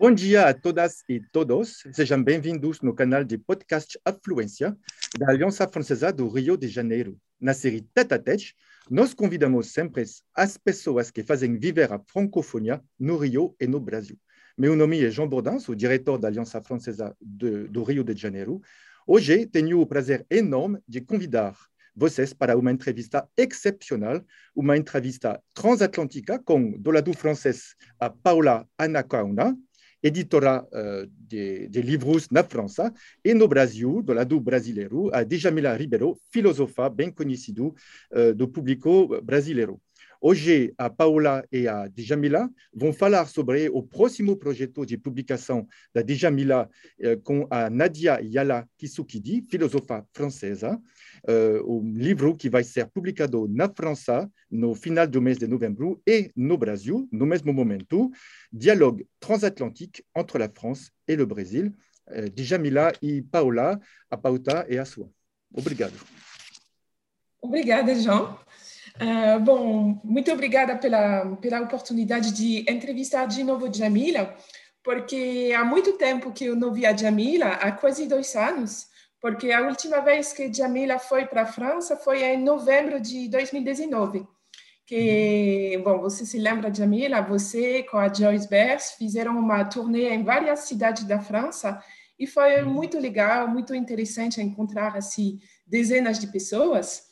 Bom dia a todas e todos. Sejam bem-vindos no canal de podcast Afluência da Aliança Francesa do Rio de Janeiro. Na série Tête a Tête, nós convidamos sempre as pessoas que fazem viver a francofonia no Rio e no Brasil. Meu nome é João Bourdin, sou diretor da Aliança Francesa de, do Rio de Janeiro. Hoje tenho o prazer enorme de convidar vocês para uma entrevista excepcional, uma entrevista transatlântica com, do lado francês, a Paula Anacauna, editora uh, de, de, livros na França, e no Brasil, do lado brasileiro, a Djamila Ribeiro, filósofa bem conhecido uh, do público brasileiro. Hoje, a Paula e a Djamila vão falar sobre o próximo projeto de publicação da Djamila uh, com a Nadia Yala Kisukidi, filósofa francesa, um livro que vai ser publicado na França no final do mês de novembro e no Brasil, no mesmo momento, dialogue transatlantique entre la France et le Brésil. Uh, Djamila e Paula, a pauta é a sua. Obrigado. Obrigada, João. Uh, bom, muito obrigada pela, pela oportunidade de entrevistar de novo Jamila, porque há muito tempo que eu não via Jamila, há quase dois anos, porque a última vez que Jamila foi para a França foi em novembro de 2019. Que, bom, você se lembra, Jamila? Você com a Joyce Bers fizeram uma turnê em várias cidades da França e foi muito legal, muito interessante encontrar assim dezenas de pessoas.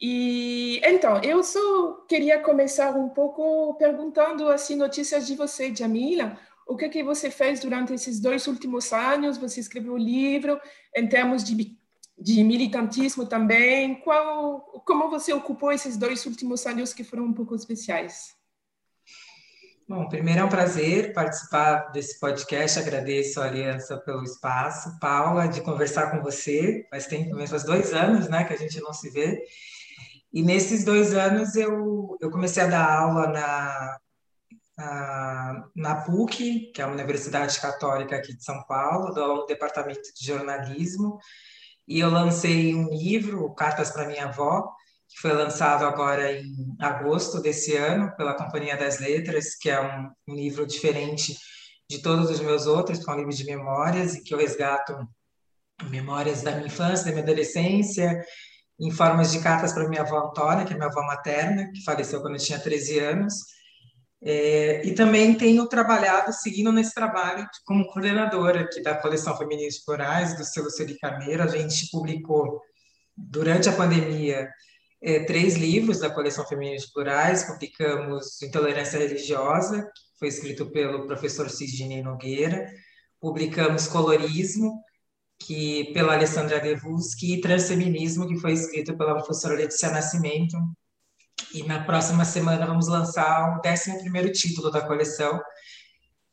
E então, eu só queria começar um pouco perguntando assim notícias de você, Jamila. O que que você fez durante esses dois últimos anos? Você escreveu um livro em termos de, de militantismo também. Qual, como você ocupou esses dois últimos anos que foram um pouco especiais? Bom, primeiro é um prazer participar desse podcast. Agradeço a Aliança pelo espaço. Paula, de conversar com você. Faz tempo mesmo, faz dois anos, né, que a gente não se vê. E nesses dois anos eu, eu comecei a dar aula na, na, PUC, que é a Universidade Católica aqui de São Paulo, no Departamento de Jornalismo, e eu lancei um livro, Cartas para Minha Avó, que foi lançado agora em agosto desse ano pela Companhia das Letras, que é um, um livro diferente de todos os meus outros, que é um livro de memórias, e que eu resgato memórias da minha infância, da minha adolescência, em formas de cartas para minha avó Antônia, que é minha avó materna, que faleceu quando eu tinha 13 anos. É, e também tenho trabalhado, seguindo nesse trabalho como coordenadora aqui da coleção Femininos Plurais, do selo Selicameira. A gente publicou, durante a pandemia, é, três livros da coleção Femininos Plurais. Publicamos Intolerância Religiosa, que foi escrito pelo professor Sidney Nogueira. Publicamos Colorismo, que pela Alessandra Devuski, e Transfeminismo, que foi escrito pela professora Letícia Nascimento. E na próxima semana vamos lançar o 11º título da coleção,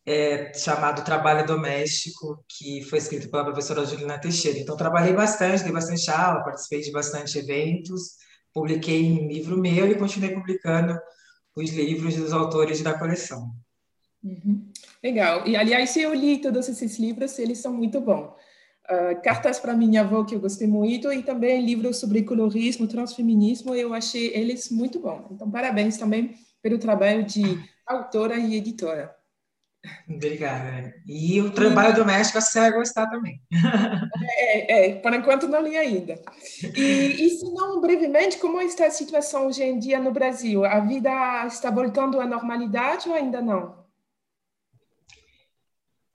é, chamado Trabalho Doméstico, que foi escrito pela professora Juliana Teixeira. Então, trabalhei bastante, dei bastante aula, participei de bastante eventos, publiquei um livro meu e continuei publicando os livros dos autores da coleção. Uhum. Legal. E, aliás, eu li todos esses livros, eles são muito bons. Uh, cartas para minha avó que eu gostei muito e também livros sobre colorismo, transfeminismo, eu achei eles muito bons. Então, parabéns também pelo trabalho de autora e editora. Obrigada. E o trabalho e... doméstico você vai gostar também. É, é, por enquanto não li ainda. E, e se não, brevemente, como está a situação hoje em dia no Brasil? A vida está voltando à normalidade ou ainda não?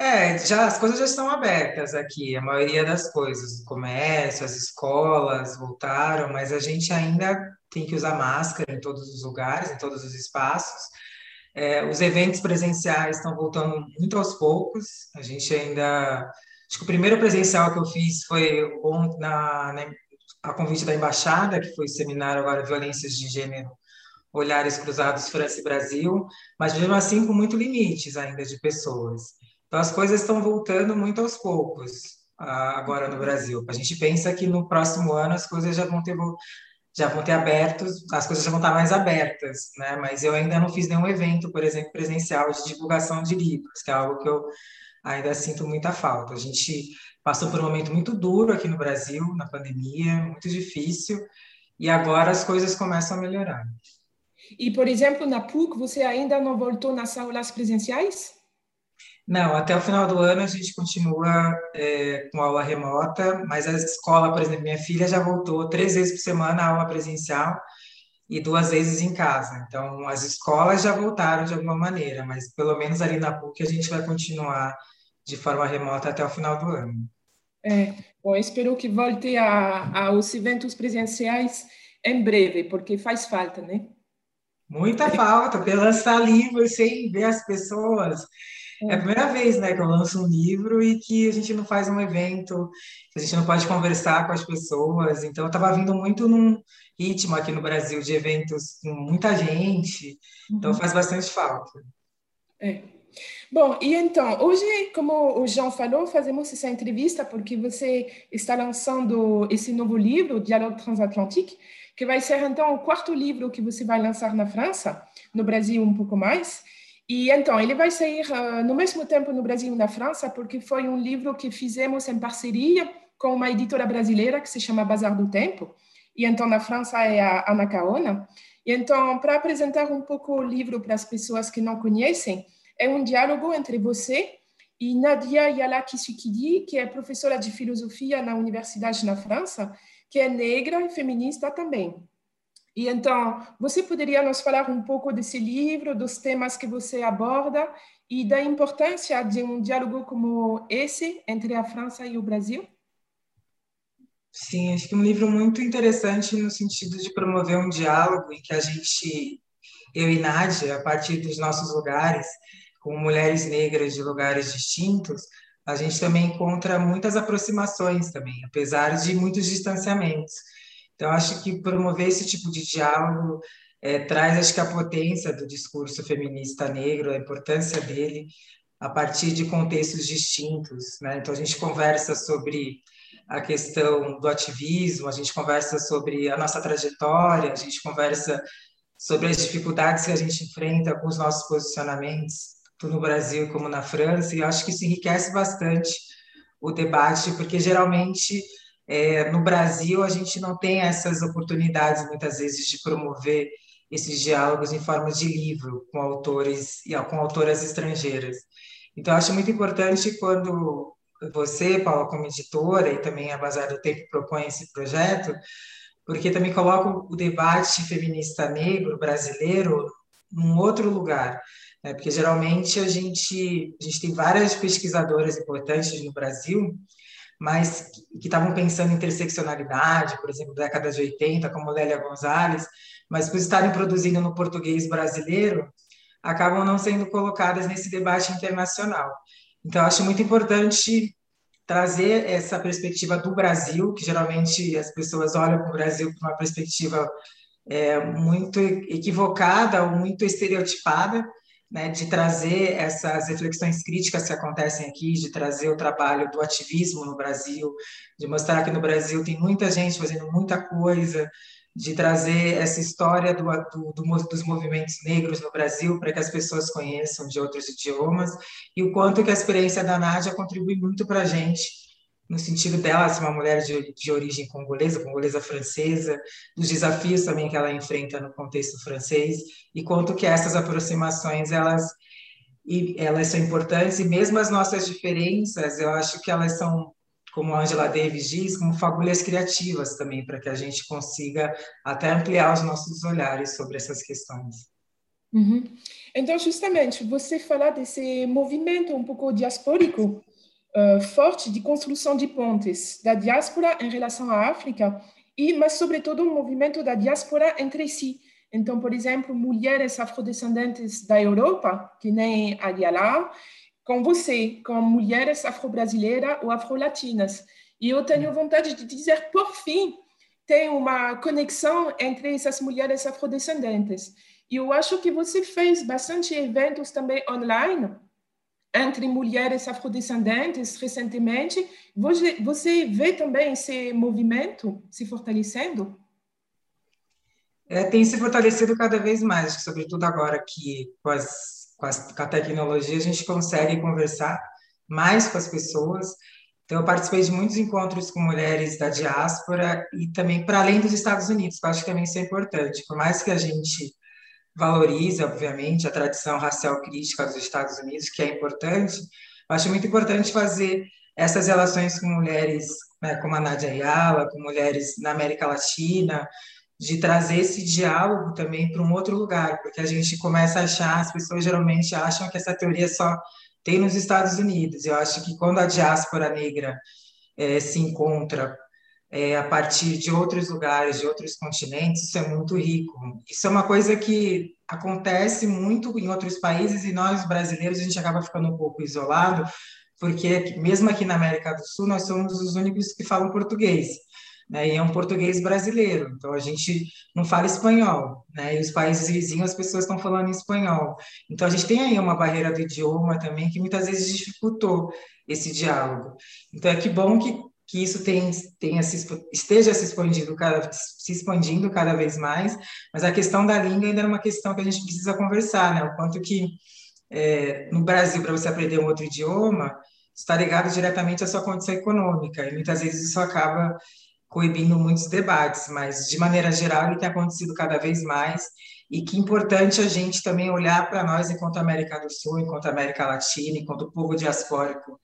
É, já, as coisas já estão abertas aqui, a maioria das coisas, o comércio, as escolas voltaram, mas a gente ainda tem que usar máscara em todos os lugares, em todos os espaços. É, os eventos presenciais estão voltando muito aos poucos, a gente ainda... Acho que o primeiro presencial que eu fiz foi na, na a convite da embaixada, que foi o seminário agora Violências de Gênero, Olhares Cruzados França e Brasil, mas mesmo assim com muito limites ainda de pessoas. Então, as coisas estão voltando muito aos poucos agora no Brasil. A gente pensa que no próximo ano as coisas já vão ter já vão ter abertos, as coisas já vão estar mais abertas, né? Mas eu ainda não fiz nenhum evento, por exemplo, presencial de divulgação de livros, que é algo que eu ainda sinto muita falta. A gente passou por um momento muito duro aqui no Brasil, na pandemia, muito difícil, e agora as coisas começam a melhorar. E, por exemplo, na PUC, você ainda não voltou nas aulas presenciais? Não, até o final do ano a gente continua é, com aula remota, mas a escola, por exemplo, minha filha já voltou três vezes por semana a aula presencial e duas vezes em casa. Então, as escolas já voltaram de alguma maneira, mas pelo menos ali na PUC a gente vai continuar de forma remota até o final do ano. É, bom, espero que volte a, aos eventos presenciais em breve, porque faz falta, né? Muita falta, para lançar livros sem ver as pessoas. É a primeira vez né, que eu lanço um livro e que a gente não faz um evento, que a gente não pode conversar com as pessoas. Então, eu estava vindo muito num ritmo aqui no Brasil de eventos com muita gente, então uhum. faz bastante falta. É. Bom, e então, hoje, como o João falou, fazemos essa entrevista porque você está lançando esse novo livro, Diálogo Transatlantique, que vai ser então o quarto livro que você vai lançar na França, no Brasil um pouco mais. E então, ele vai sair uh, no mesmo tempo no Brasil e na França, porque foi um livro que fizemos em parceria com uma editora brasileira que se chama Bazar do Tempo. E então, na França é a Ana Caona. E então, para apresentar um pouco o livro para as pessoas que não conhecem, é um diálogo entre você e Nadia Yala Kisukidi, que é professora de filosofia na universidade na França, que é negra e feminista também. E então, você poderia nos falar um pouco desse livro, dos temas que você aborda e da importância de um diálogo como esse entre a França e o Brasil? Sim, acho que é um livro muito interessante no sentido de promover um diálogo em que a gente, eu e Nádia, a partir dos nossos lugares, com mulheres negras de lugares distintos, a gente também encontra muitas aproximações também, apesar de muitos distanciamentos. Então, acho que promover esse tipo de diálogo é, traz, acho que, a potência do discurso feminista negro, a importância dele a partir de contextos distintos. Né? Então, a gente conversa sobre a questão do ativismo, a gente conversa sobre a nossa trajetória, a gente conversa sobre as dificuldades que a gente enfrenta com os nossos posicionamentos, tanto no Brasil como na França, e acho que isso enriquece bastante o debate, porque geralmente é, no Brasil, a gente não tem essas oportunidades, muitas vezes, de promover esses diálogos em forma de livro com autores e com autoras estrangeiras. Então, acho muito importante quando você, Paula, como editora, e também a Bazar do Tempo propõe esse projeto, porque também coloca o debate feminista negro brasileiro num outro lugar. Né? Porque, geralmente, a gente, a gente tem várias pesquisadoras importantes no Brasil mas que estavam pensando em interseccionalidade, por exemplo, década de 80, como Lélia Gonzalez, mas por estarem produzindo no português brasileiro, acabam não sendo colocadas nesse debate internacional. Então, acho muito importante trazer essa perspectiva do Brasil, que geralmente as pessoas olham para o Brasil por uma perspectiva é, muito equivocada ou muito estereotipada, né, de trazer essas reflexões críticas que acontecem aqui, de trazer o trabalho do ativismo no Brasil, de mostrar que no Brasil tem muita gente fazendo muita coisa, de trazer essa história do, do, do, dos movimentos negros no Brasil para que as pessoas conheçam de outros idiomas e o quanto que a experiência da Nádia contribui muito para a gente no sentido dela ser uma mulher de, de origem congolesa, congolesa francesa, dos desafios também que ela enfrenta no contexto francês e quanto que essas aproximações elas e elas são importantes e mesmo as nossas diferenças, eu acho que elas são como a Angela Davis diz, como fagulhas criativas também, para que a gente consiga até ampliar os nossos olhares sobre essas questões. Uhum. Então, justamente, você falar desse movimento um pouco diaspórico, uh, forte de construção de pontes da diáspora em relação à África, e mas sobretudo um movimento da diáspora entre si. Então, por exemplo, mulheres afrodescendentes da Europa, que nem a Yala, com você, com mulheres afro-brasileiras ou afro-latinas. E eu tenho vontade de dizer, por fim, tem uma conexão entre essas mulheres afrodescendentes. E eu acho que você fez bastante eventos também online entre mulheres afrodescendentes recentemente. Você, vê também esse movimento se fortalecendo? É, tem se fortalecido cada vez mais, sobretudo agora que com, as, com, as, com a tecnologia a gente consegue conversar mais com as pessoas. Então, eu participei de muitos encontros com mulheres da diáspora e também para além dos Estados Unidos, que eu acho que também isso é importante. Por mais que a gente valorize, obviamente, a tradição racial crítica dos Estados Unidos, que é importante, eu acho muito importante fazer essas relações com mulheres né, como a Nadia Ayala, com mulheres na América Latina, de trazer esse diálogo também para um outro lugar, porque a gente começa a achar, as pessoas geralmente acham que essa teoria só tem nos Estados Unidos. Eu acho que quando a diáspora negra é, se encontra é, a partir de outros lugares, de outros continentes, isso é muito rico. Isso é uma coisa que acontece muito em outros países e nós brasileiros a gente acaba ficando um pouco isolado, porque mesmo aqui na América do Sul nós somos os únicos que falam português. Né, e é um português brasileiro, então a gente não fala espanhol, né, e os países vizinhos as pessoas estão falando espanhol. Então a gente tem aí uma barreira do idioma também que muitas vezes dificultou esse diálogo. Então é que bom que que isso tem, tenha se, esteja se expandindo, cada, se expandindo cada vez mais, mas a questão da língua ainda é uma questão que a gente precisa conversar, né? O quanto que é, no Brasil, para você aprender um outro idioma, está ligado diretamente à sua condição econômica, e muitas vezes isso acaba coibindo muitos debates, mas de maneira geral ele tem acontecido cada vez mais, e que importante a gente também olhar para nós enquanto América do Sul, enquanto América Latina, enquanto povo diaspórico,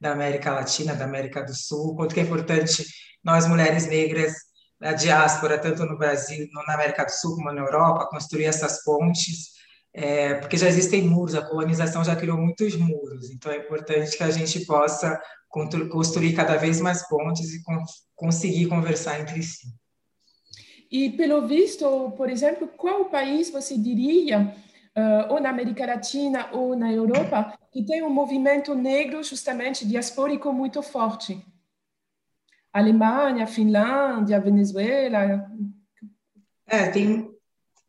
da América Latina, da América do Sul, quanto que é importante nós, mulheres negras, da diáspora, tanto no Brasil, na América do Sul como na Europa, construir essas pontes, é, porque já existem muros, a colonização já criou muitos muros, então é importante que a gente possa construir cada vez mais pontes e conseguir conversar entre si. E, pelo visto, por exemplo, qual país você diria uh, ou na América Latina ou na Europa, que tem um movimento negro justamente diaspórico muito forte. Alemanha, Finlândia, Venezuela. É, tem,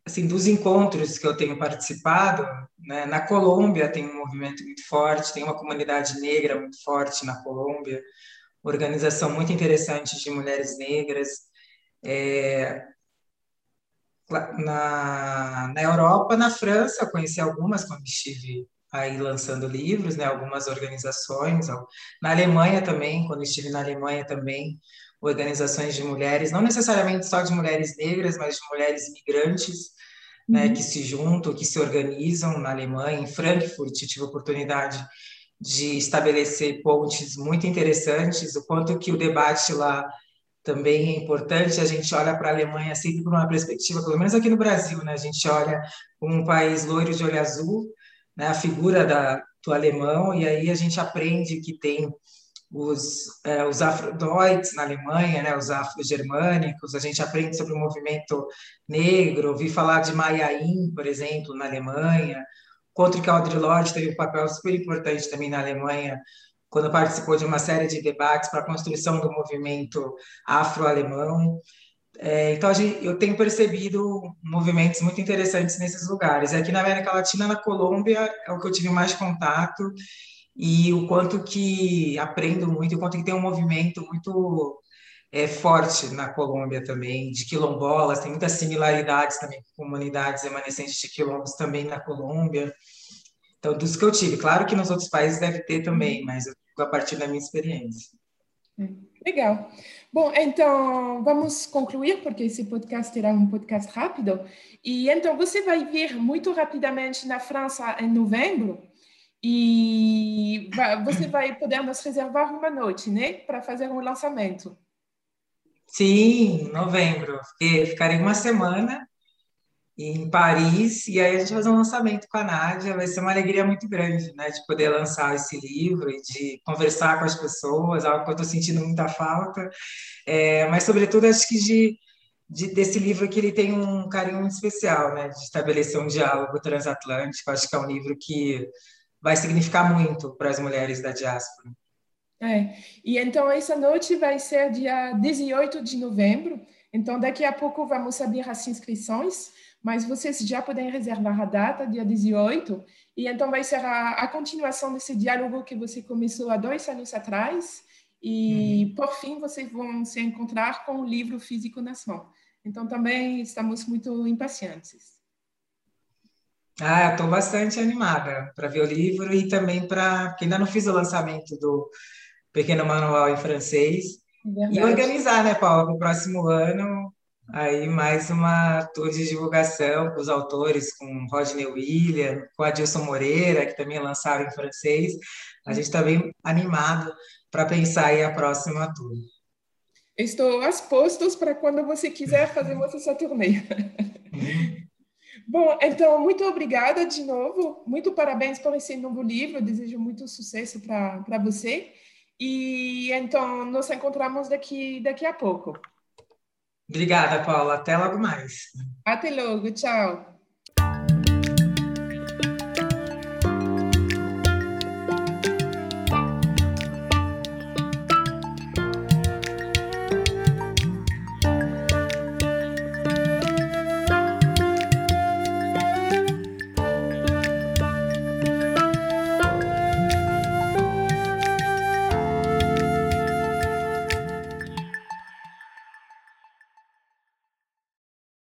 assim, dos encontros que eu tenho participado, né, na Colômbia tem um movimento muito forte, tem uma comunidade negra muito forte na Colômbia, organização muito interessante de mulheres negras. É, na, na Europa, na França, conheci algumas quando estive aí lançando livros, né, algumas organizações, na Alemanha também, quando estive na Alemanha também, organizações de mulheres, não necessariamente só de mulheres negras, mas de mulheres migrantes, né, uhum. que se juntam, que se organizam na Alemanha, em Frankfurt, tive a oportunidade de estabelecer pontes muito interessantes, o quanto que o debate lá também é importante, a gente olha para a Alemanha sempre por uma perspectiva, pelo menos aqui no Brasil, né? a gente olha como um país loiro de olho azul, né? a figura da, do alemão, e aí a gente aprende que tem os, é, os afrodoites na Alemanha, né? os afrogermânicos, a gente aprende sobre o movimento negro, ouvi falar de Maiaim, por exemplo, na Alemanha, contra que Audre Lorde teve um papel super importante também na Alemanha quando participou de uma série de debates para a construção do movimento afro-alemão. É, então, gente, eu tenho percebido movimentos muito interessantes nesses lugares. Aqui na América Latina, na Colômbia, é o que eu tive mais contato e o quanto que aprendo muito, o quanto que tem um movimento muito é, forte na Colômbia também, de quilombolas, tem muitas similaridades também com comunidades remanescentes de quilombos também na Colômbia. Então, dos que eu tive, claro que nos outros países deve ter também, mas eu a partir da minha experiência. Legal. Bom, então vamos concluir, porque esse podcast será um podcast rápido. E então você vai vir muito rapidamente na França em novembro e você vai poder nos reservar uma noite, né, para fazer um lançamento. Sim, novembro. Ficarei uma semana em Paris, e aí a gente vai fazer um lançamento com a Nádia, vai ser uma alegria muito grande, né, de poder lançar esse livro e de conversar com as pessoas, algo que eu estou sentindo muita falta, é, mas sobretudo acho que de, de, desse livro que ele tem um carinho muito especial, né, de estabelecer um diálogo transatlântico, acho que é um livro que vai significar muito para as mulheres da diáspora. É, e então essa noite vai ser dia 18 de novembro, então daqui a pouco vamos abrir as inscrições, mas vocês já podem reservar a data, dia 18, E então vai ser a, a continuação desse diálogo que você começou há dois anos atrás. E, uhum. por fim, vocês vão se encontrar com o livro físico na mão. Então, também estamos muito impacientes. Ah, estou bastante animada para ver o livro e também para. Porque ainda não fiz o lançamento do Pequeno Manual em francês. Verdade. E organizar, né, Paula, para o próximo ano, aí mais uma tour de divulgação com os autores, com Rodney William, com Adilson Moreira, que também lançaram em francês. A gente está bem animado para pensar aí a próxima tour. Estou às postos para quando você quiser fazer essa turnê. Bom, então, muito obrigada de novo. Muito parabéns por esse novo livro. Desejo muito sucesso para você. E então, nos encontramos daqui, daqui a pouco. Obrigada, Paula. Até logo mais. Até logo. Tchau.